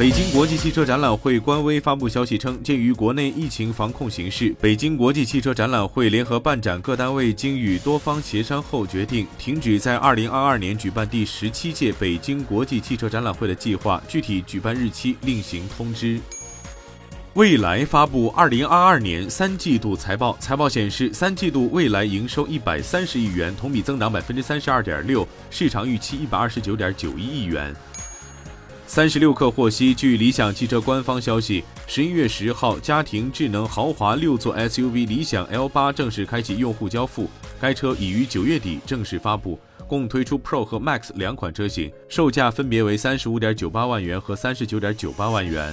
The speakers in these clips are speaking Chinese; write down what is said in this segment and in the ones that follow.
北京国际汽车展览会官微发布消息称，鉴于国内疫情防控形势，北京国际汽车展览会联合办展各单位经与多方协商后，决定停止在二零二二年举办第十七届北京国际汽车展览会的计划，具体举办日期另行通知。蔚来发布二零二二年三季度财报，财报显示，三季度蔚来营收一百三十亿元，同比增长百分之三十二点六，市场预期一百二十九点九一亿元。三十六氪获悉，据理想汽车官方消息，十一月十号，家庭智能豪华六座 SUV 理想 L 八正式开启用户交付。该车已于九月底正式发布，共推出 Pro 和 Max 两款车型，售价分别为三十五点九八万元和三十九点九八万元。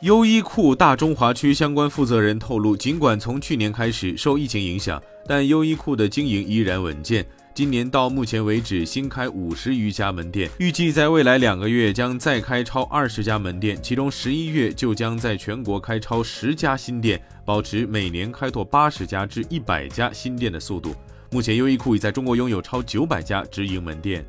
优衣库大中华区相关负责人透露，尽管从去年开始受疫情影响，但优衣库的经营依然稳健。今年到目前为止，新开五十余家门店，预计在未来两个月将再开超二十家门店，其中十一月就将在全国开超十家新店，保持每年开拓八十家至一百家新店的速度。目前，优衣库已在中国拥有超九百家直营门店。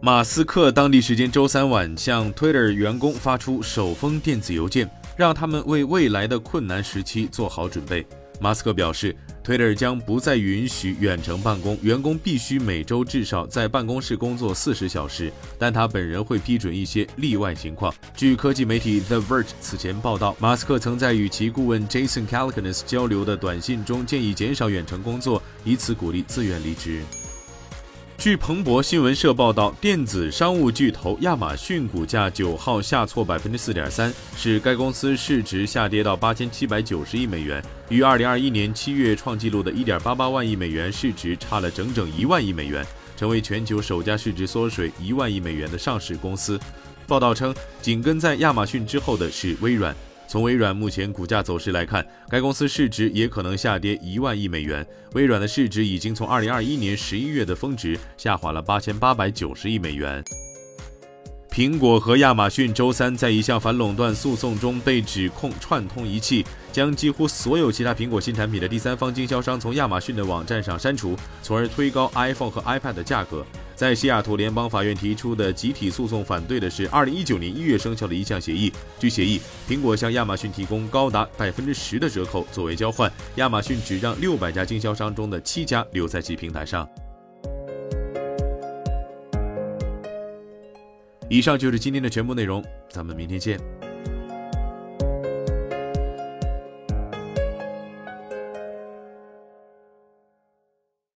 马斯克当地时间周三晚向 Twitter 员工发出首封电子邮件，让他们为未来的困难时期做好准备。马斯克表示，Twitter 将不再允许远程办公，员工必须每周至少在办公室工作四十小时，但他本人会批准一些例外情况。据科技媒体 The Verge 此前报道，马斯克曾在与其顾问 Jason Calacanis 交流的短信中建议减少远程工作，以此鼓励自愿离职。据彭博新闻社报道，电子商务巨头亚马逊股价九号下挫百分之四点三，使该公司市值下跌到八千七百九十亿美元，与二零二一年七月创纪录的一点八八万亿美元市值差了整整一万亿美元，成为全球首家市值缩水一万亿美元的上市公司。报道称，紧跟在亚马逊之后的是微软。从微软目前股价走势来看，该公司市值也可能下跌一万亿美元。微软的市值已经从二零二一年十一月的峰值下滑了八千八百九十亿美元。苹果和亚马逊周三在一项反垄断诉讼中被指控串通一气，将几乎所有其他苹果新产品的第三方经销商从亚马逊的网站上删除，从而推高 iPhone 和 iPad 的价格。在西雅图联邦法院提出的集体诉讼反对的是2019年1月生效的一项协议。据协议，苹果向亚马逊提供高达百分之十的折扣作为交换，亚马逊只让六百家经销商中的七家留在其平台上。以上就是今天的全部内容，咱们明天见。